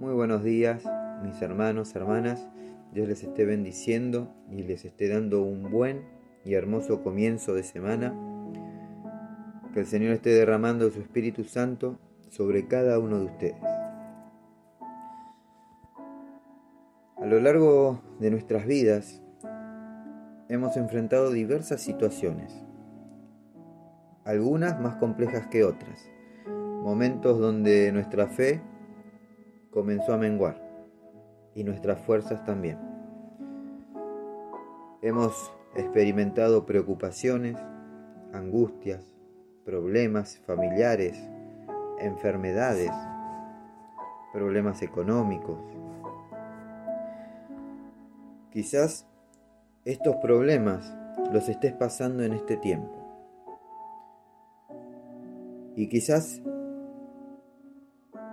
Muy buenos días, mis hermanos, hermanas. Dios les esté bendiciendo y les esté dando un buen y hermoso comienzo de semana. Que el Señor esté derramando su Espíritu Santo sobre cada uno de ustedes. A lo largo de nuestras vidas hemos enfrentado diversas situaciones, algunas más complejas que otras, momentos donde nuestra fe comenzó a menguar y nuestras fuerzas también. Hemos experimentado preocupaciones, angustias, problemas familiares, enfermedades, problemas económicos. Quizás estos problemas los estés pasando en este tiempo. Y quizás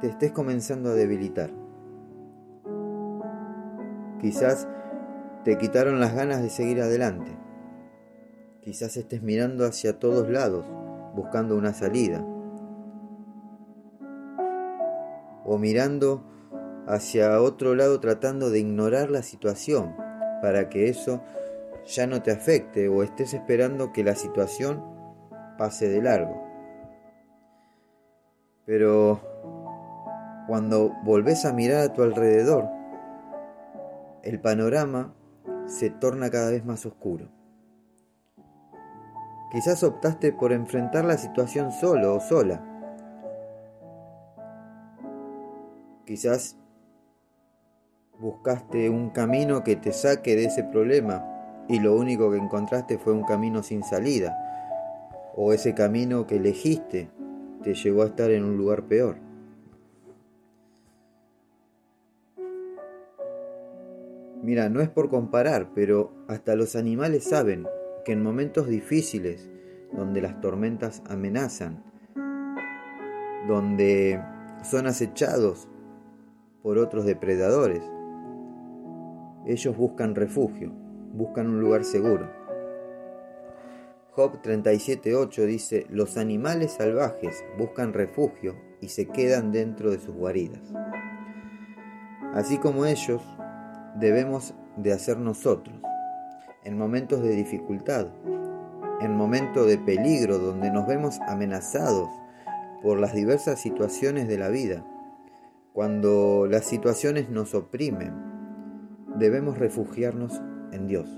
te estés comenzando a debilitar. Quizás te quitaron las ganas de seguir adelante. Quizás estés mirando hacia todos lados buscando una salida. O mirando hacia otro lado tratando de ignorar la situación para que eso ya no te afecte o estés esperando que la situación pase de largo. Pero cuando volvés a mirar a tu alrededor, el panorama se torna cada vez más oscuro. Quizás optaste por enfrentar la situación solo o sola. Quizás buscaste un camino que te saque de ese problema y lo único que encontraste fue un camino sin salida. O ese camino que elegiste te llevó a estar en un lugar peor. Mira, no es por comparar, pero hasta los animales saben que en momentos difíciles, donde las tormentas amenazan, donde son acechados por otros depredadores, ellos buscan refugio, buscan un lugar seguro. Job 37.8 dice, los animales salvajes buscan refugio y se quedan dentro de sus guaridas. Así como ellos, debemos de hacer nosotros en momentos de dificultad, en momentos de peligro donde nos vemos amenazados por las diversas situaciones de la vida. Cuando las situaciones nos oprimen, debemos refugiarnos en Dios,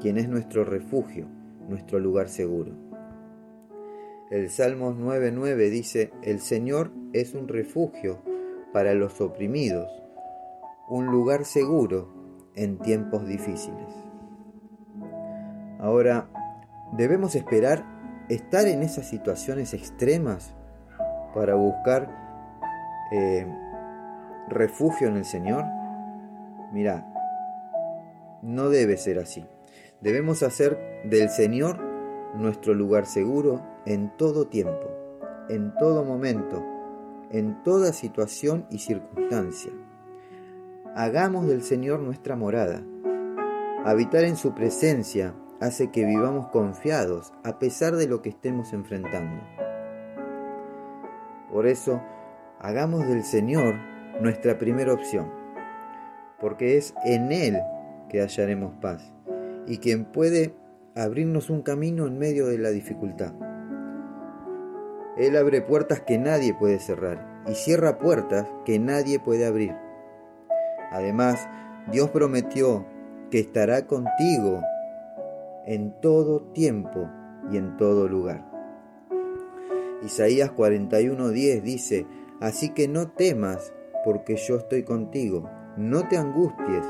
quien es nuestro refugio, nuestro lugar seguro. El Salmos 9:9 dice, el Señor es un refugio para los oprimidos un lugar seguro en tiempos difíciles. Ahora, ¿debemos esperar estar en esas situaciones extremas para buscar eh, refugio en el Señor? Mira, no debe ser así. Debemos hacer del Señor nuestro lugar seguro en todo tiempo, en todo momento, en toda situación y circunstancia hagamos del Señor nuestra morada. Habitar en su presencia hace que vivamos confiados a pesar de lo que estemos enfrentando. Por eso, hagamos del Señor nuestra primera opción, porque es en Él que hallaremos paz y quien puede abrirnos un camino en medio de la dificultad. Él abre puertas que nadie puede cerrar y cierra puertas que nadie puede abrir. Además, Dios prometió que estará contigo en todo tiempo y en todo lugar. Isaías 41:10 dice, Así que no temas, porque yo estoy contigo, no te angusties,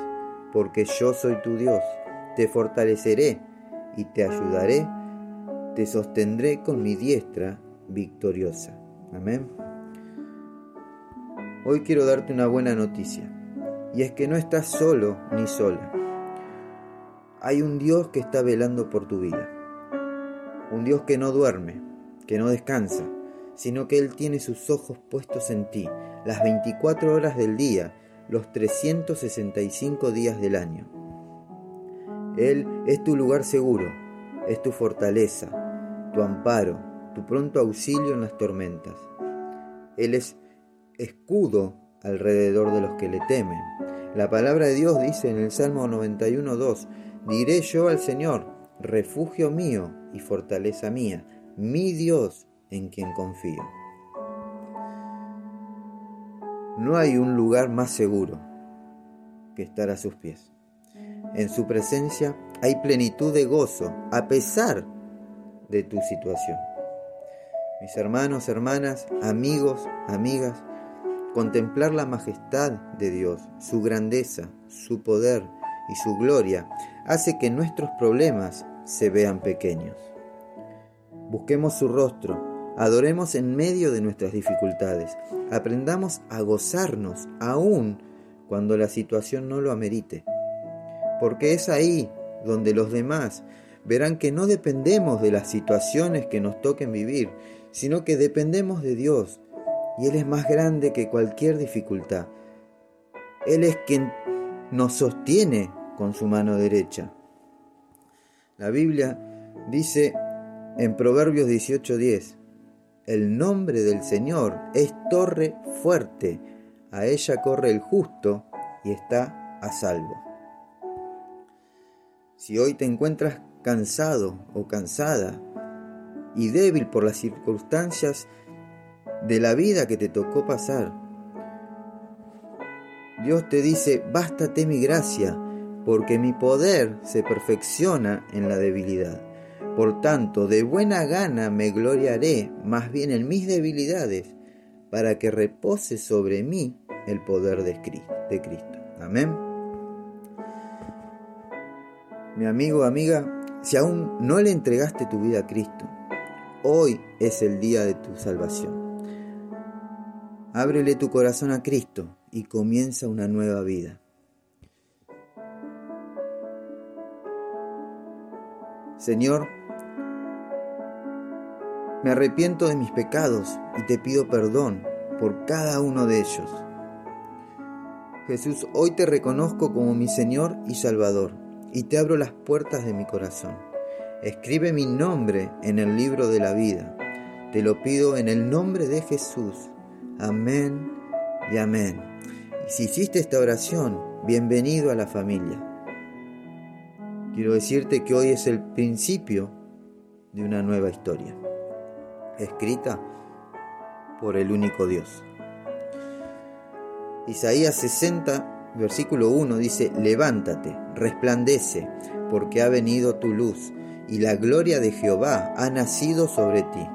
porque yo soy tu Dios, te fortaleceré y te ayudaré, te sostendré con mi diestra victoriosa. Amén. Hoy quiero darte una buena noticia y es que no estás solo ni sola. Hay un Dios que está velando por tu vida. Un Dios que no duerme, que no descansa, sino que Él tiene sus ojos puestos en ti las 24 horas del día, los 365 días del año. Él es tu lugar seguro, es tu fortaleza, tu amparo, tu pronto auxilio en las tormentas. Él es escudo alrededor de los que le temen. La palabra de Dios dice en el Salmo 91.2, diré yo al Señor, refugio mío y fortaleza mía, mi Dios en quien confío. No hay un lugar más seguro que estar a sus pies. En su presencia hay plenitud de gozo a pesar de tu situación. Mis hermanos, hermanas, amigos, amigas, contemplar la majestad de Dios, su grandeza, su poder y su gloria hace que nuestros problemas se vean pequeños. Busquemos su rostro, adoremos en medio de nuestras dificultades, aprendamos a gozarnos aún cuando la situación no lo amerite, porque es ahí donde los demás verán que no dependemos de las situaciones que nos toquen vivir, sino que dependemos de Dios, y Él es más grande que cualquier dificultad. Él es quien nos sostiene con su mano derecha. La Biblia dice en Proverbios 18:10, el nombre del Señor es torre fuerte, a ella corre el justo y está a salvo. Si hoy te encuentras cansado o cansada y débil por las circunstancias de la vida que te tocó pasar, Dios te dice, bástate mi gracia, porque mi poder se perfecciona en la debilidad. Por tanto, de buena gana me gloriaré más bien en mis debilidades, para que repose sobre mí el poder de Cristo. Amén. Mi amigo, amiga, si aún no le entregaste tu vida a Cristo, hoy es el día de tu salvación. Ábrele tu corazón a Cristo y comienza una nueva vida. Señor, me arrepiento de mis pecados y te pido perdón por cada uno de ellos. Jesús, hoy te reconozco como mi Señor y Salvador y te abro las puertas de mi corazón. Escribe mi nombre en el libro de la vida. Te lo pido en el nombre de Jesús. Amén y amén. Si hiciste esta oración, bienvenido a la familia. Quiero decirte que hoy es el principio de una nueva historia, escrita por el único Dios. Isaías 60, versículo 1 dice, levántate, resplandece, porque ha venido tu luz, y la gloria de Jehová ha nacido sobre ti.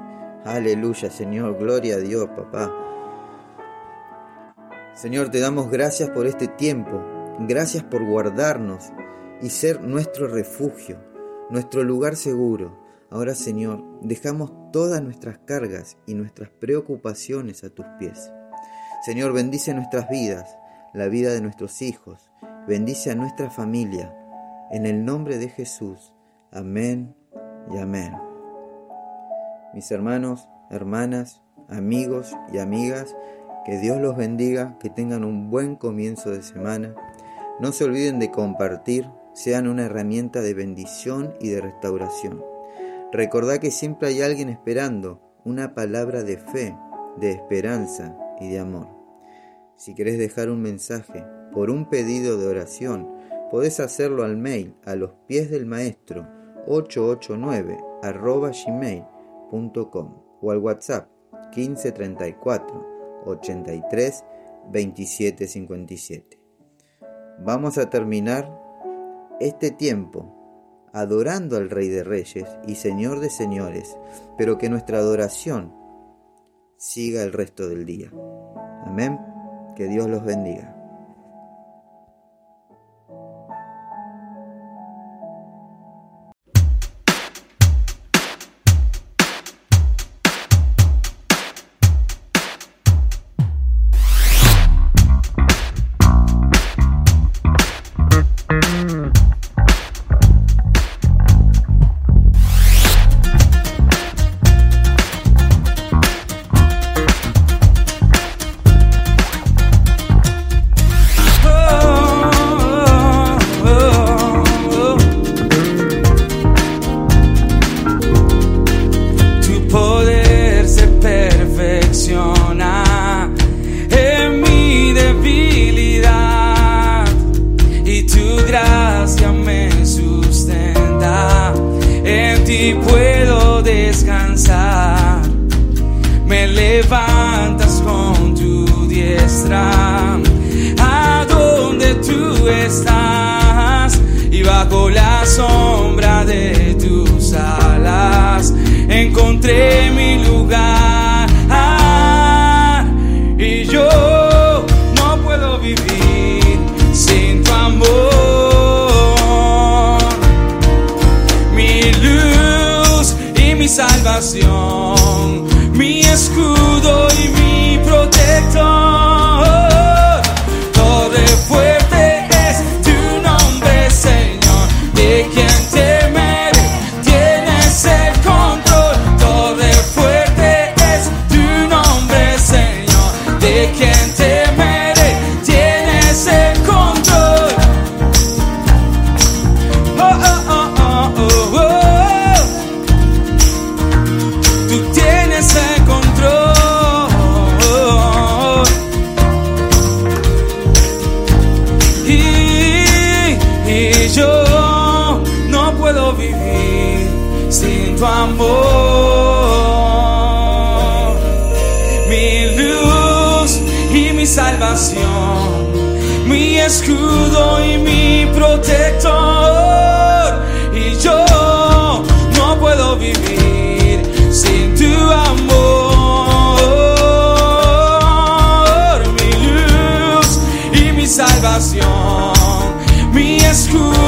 Aleluya, Señor, gloria a Dios, papá. Señor, te damos gracias por este tiempo, gracias por guardarnos y ser nuestro refugio, nuestro lugar seguro. Ahora, Señor, dejamos todas nuestras cargas y nuestras preocupaciones a tus pies. Señor, bendice nuestras vidas, la vida de nuestros hijos, bendice a nuestra familia. En el nombre de Jesús. Amén y amén. Mis hermanos, hermanas, amigos y amigas, que Dios los bendiga, que tengan un buen comienzo de semana. No se olviden de compartir, sean una herramienta de bendición y de restauración. Recordad que siempre hay alguien esperando una palabra de fe, de esperanza y de amor. Si querés dejar un mensaje por un pedido de oración, podés hacerlo al mail a los pies del maestro 889 arroba gmail.com o al WhatsApp 1534 83 27 57. Vamos a terminar este tiempo adorando al Rey de Reyes y Señor de Señores, pero que nuestra adoración siga el resto del día. Amén. Que Dios los bendiga. que yo no puedo vivir sin tu amor. Mi luz y mi salvación, mi escudo y mi protector. Y yo no puedo vivir sin tu amor. mi luz y mi salvación. school.